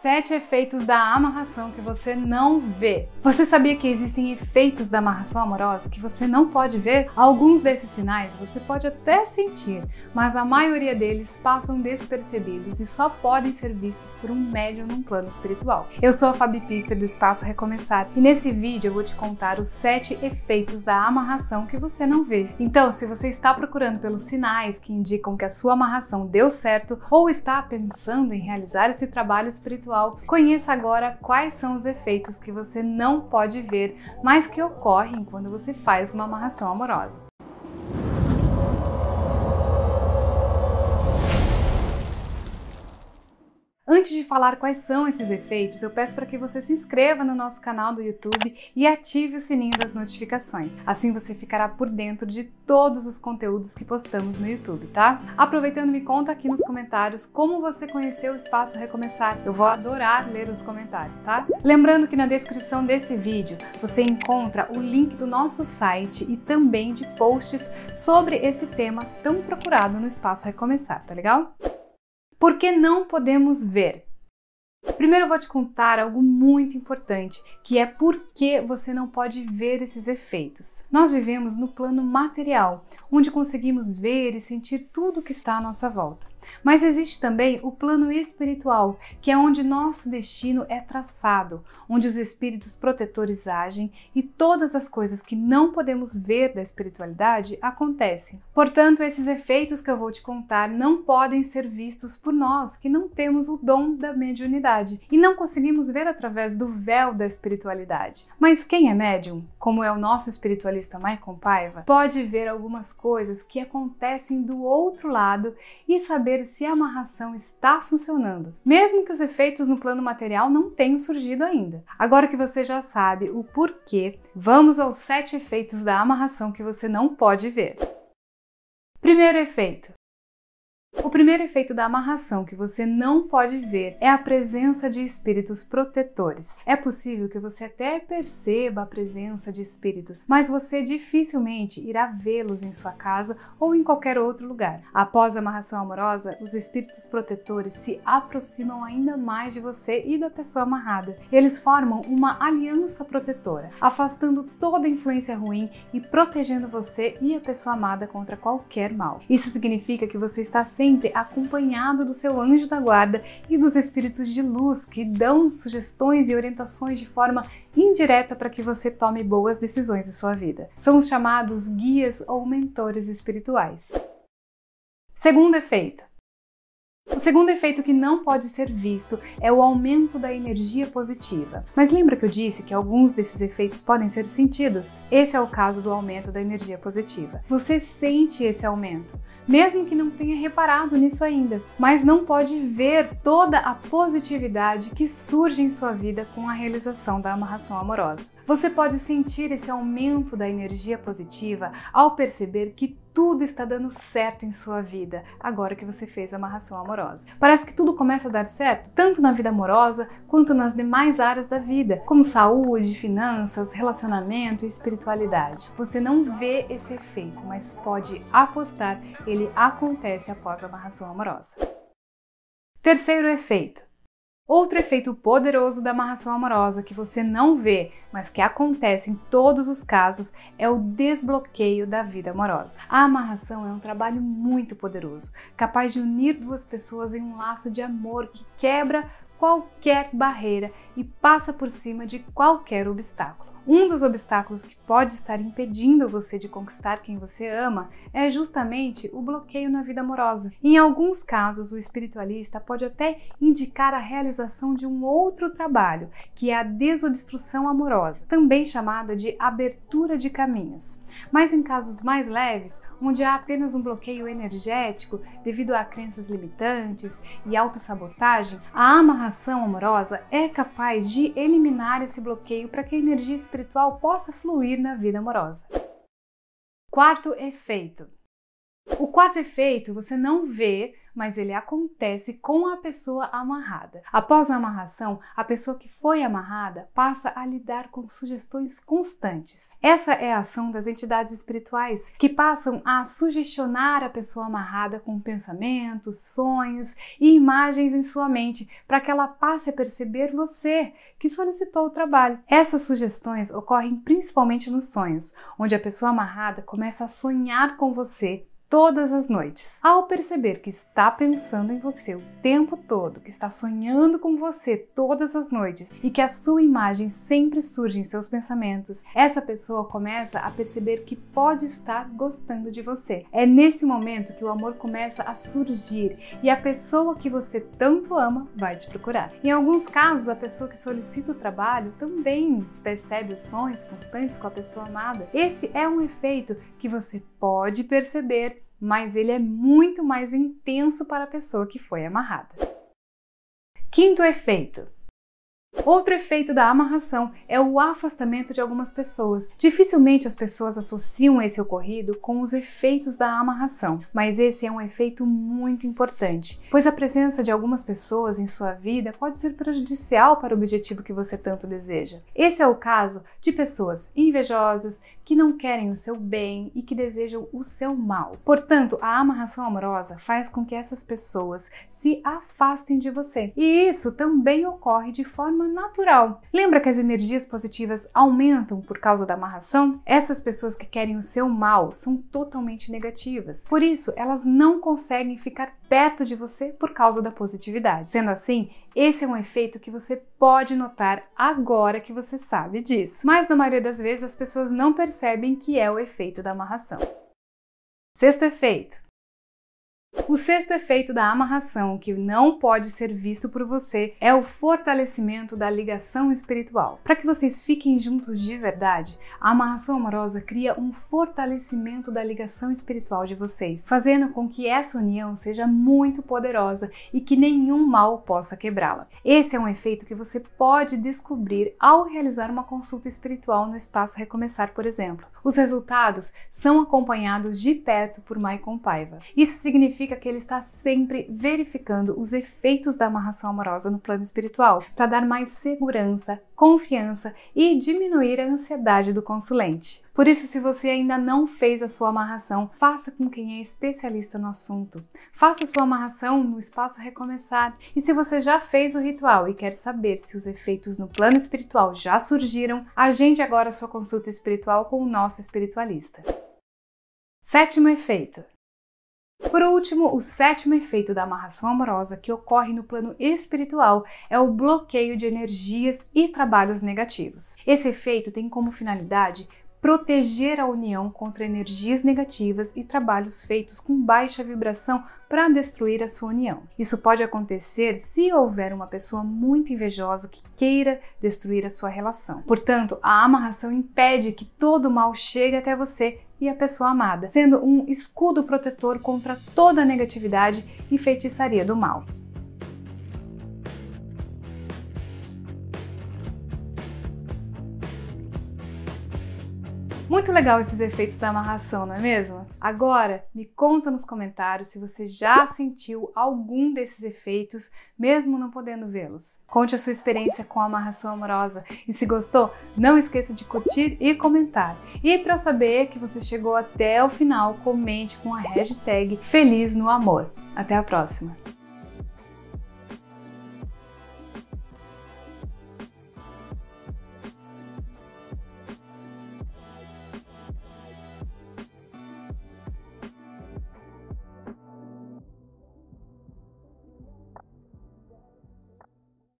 Sete efeitos da amarração que você não vê. Você sabia que existem efeitos da amarração amorosa que você não pode ver? Alguns desses sinais você pode até sentir, mas a maioria deles passam despercebidos e só podem ser vistos por um médium num plano espiritual. Eu sou a Fabi Piffer do Espaço Recomeçar e nesse vídeo eu vou te contar os sete efeitos da amarração que você não vê. Então, se você está procurando pelos sinais que indicam que a sua amarração deu certo ou está pensando em realizar esse trabalho espiritual, conheça agora quais são os efeitos que você não pode ver, mas que ocorrem quando você faz uma amarração amorosa. Antes de falar quais são esses efeitos, eu peço para que você se inscreva no nosso canal do YouTube e ative o sininho das notificações. Assim você ficará por dentro de todos os conteúdos que postamos no YouTube, tá? Aproveitando, me conta aqui nos comentários como você conheceu o Espaço Recomeçar. Eu vou adorar ler os comentários, tá? Lembrando que na descrição desse vídeo você encontra o link do nosso site e também de posts sobre esse tema tão procurado no Espaço Recomeçar, tá legal? Por que não podemos ver? Primeiro eu vou te contar algo muito importante, que é por que você não pode ver esses efeitos. Nós vivemos no plano material, onde conseguimos ver e sentir tudo que está à nossa volta. Mas existe também o plano espiritual, que é onde nosso destino é traçado, onde os espíritos protetores agem e todas as coisas que não podemos ver da espiritualidade acontecem. Portanto, esses efeitos que eu vou te contar não podem ser vistos por nós que não temos o dom da mediunidade e não conseguimos ver através do véu da espiritualidade. Mas quem é médium, como é o nosso espiritualista Maicon Paiva, pode ver algumas coisas que acontecem do outro lado e saber se a amarração está funcionando, mesmo que os efeitos no plano material não tenham surgido ainda. Agora que você já sabe o porquê, vamos aos sete efeitos da amarração que você não pode ver. Primeiro efeito: o primeiro efeito da amarração que você não pode ver é a presença de espíritos protetores. É possível que você até perceba a presença de espíritos, mas você dificilmente irá vê-los em sua casa ou em qualquer outro lugar. Após a amarração amorosa, os espíritos protetores se aproximam ainda mais de você e da pessoa amarrada. Eles formam uma aliança protetora, afastando toda influência ruim e protegendo você e a pessoa amada contra qualquer mal. Isso significa que você está sempre acompanhado do seu anjo da guarda e dos espíritos de luz que dão sugestões e orientações de forma indireta para que você tome boas decisões em sua vida. São os chamados guias ou mentores espirituais. Segundo efeito, o segundo efeito que não pode ser visto é o aumento da energia positiva. Mas lembra que eu disse que alguns desses efeitos podem ser sentidos? Esse é o caso do aumento da energia positiva. Você sente esse aumento, mesmo que não tenha reparado nisso ainda, mas não pode ver toda a positividade que surge em sua vida com a realização da amarração amorosa. Você pode sentir esse aumento da energia positiva ao perceber que tudo está dando certo em sua vida agora que você fez a amarração amorosa. Parece que tudo começa a dar certo, tanto na vida amorosa quanto nas demais áreas da vida, como saúde, finanças, relacionamento e espiritualidade. Você não vê esse efeito, mas pode apostar, ele acontece após a amarração amorosa. Terceiro efeito: Outro efeito poderoso da amarração amorosa que você não vê, mas que acontece em todos os casos, é o desbloqueio da vida amorosa. A amarração é um trabalho muito poderoso, capaz de unir duas pessoas em um laço de amor que quebra qualquer barreira e passa por cima de qualquer obstáculo. Um dos obstáculos que pode estar impedindo você de conquistar quem você ama é justamente o bloqueio na vida amorosa. Em alguns casos, o espiritualista pode até indicar a realização de um outro trabalho, que é a desobstrução amorosa, também chamada de abertura de caminhos. Mas em casos mais leves, onde há apenas um bloqueio energético devido a crenças limitantes e autossabotagem, a amarração amorosa é capaz de eliminar esse bloqueio para que a energia espiritual possa fluir na vida amorosa. Quarto efeito: O quarto efeito você não vê, mas ele acontece com a pessoa amarrada. Após a amarração, a pessoa que foi amarrada passa a lidar com sugestões constantes. Essa é a ação das entidades espirituais que passam a sugestionar a pessoa amarrada com pensamentos, sonhos e imagens em sua mente para que ela passe a perceber você que solicitou o trabalho. Essas sugestões ocorrem principalmente nos sonhos, onde a pessoa amarrada começa a sonhar com você todas as noites. Ao perceber que está pensando em você o tempo todo, que está sonhando com você todas as noites e que a sua imagem sempre surge em seus pensamentos, essa pessoa começa a perceber que pode estar gostando de você. É nesse momento que o amor começa a surgir e a pessoa que você tanto ama vai te procurar. Em alguns casos, a pessoa que solicita o trabalho também percebe os sonhos constantes com a pessoa amada. Esse é um efeito que você pode perceber mas ele é muito mais intenso para a pessoa que foi amarrada. Quinto efeito: Outro efeito da amarração é o afastamento de algumas pessoas. Dificilmente as pessoas associam esse ocorrido com os efeitos da amarração, mas esse é um efeito muito importante, pois a presença de algumas pessoas em sua vida pode ser prejudicial para o objetivo que você tanto deseja. Esse é o caso de pessoas invejosas, que não querem o seu bem e que desejam o seu mal. Portanto, a amarração amorosa faz com que essas pessoas se afastem de você. E isso também ocorre de forma natural. Lembra que as energias positivas aumentam por causa da amarração? Essas pessoas que querem o seu mal são totalmente negativas. Por isso, elas não conseguem ficar perto de você por causa da positividade. Sendo assim, esse é um efeito que você pode notar agora que você sabe disso. Mas na maioria das vezes as pessoas não percebem que é o efeito da amarração. Sexto efeito: o sexto efeito da amarração, que não pode ser visto por você, é o fortalecimento da ligação espiritual. Para que vocês fiquem juntos de verdade, a amarração amorosa cria um fortalecimento da ligação espiritual de vocês, fazendo com que essa união seja muito poderosa e que nenhum mal possa quebrá-la. Esse é um efeito que você pode descobrir ao realizar uma consulta espiritual no espaço Recomeçar, por exemplo. Os resultados são acompanhados de perto por Maicon Paiva. Isso significa que ele está sempre verificando os efeitos da amarração amorosa no plano espiritual, para dar mais segurança, confiança e diminuir a ansiedade do consulente. Por isso, se você ainda não fez a sua amarração, faça com quem é especialista no assunto. Faça sua amarração no espaço Recomeçar. E se você já fez o ritual e quer saber se os efeitos no plano espiritual já surgiram, agende agora sua consulta espiritual com o nosso espiritualista. Sétimo efeito: por último, o sétimo efeito da amarração amorosa que ocorre no plano espiritual é o bloqueio de energias e trabalhos negativos. Esse efeito tem como finalidade proteger a união contra energias negativas e trabalhos feitos com baixa vibração para destruir a sua união. Isso pode acontecer se houver uma pessoa muito invejosa que queira destruir a sua relação. Portanto, a amarração impede que todo o mal chegue até você e a pessoa amada, sendo um escudo protetor contra toda a negatividade e feitiçaria do mal. Muito legal esses efeitos da amarração, não é mesmo? Agora, me conta nos comentários se você já sentiu algum desses efeitos, mesmo não podendo vê-los. Conte a sua experiência com a amarração amorosa e se gostou, não esqueça de curtir e comentar. E para saber que você chegou até o final, comente com a hashtag Feliz no Amor. Até a próxima!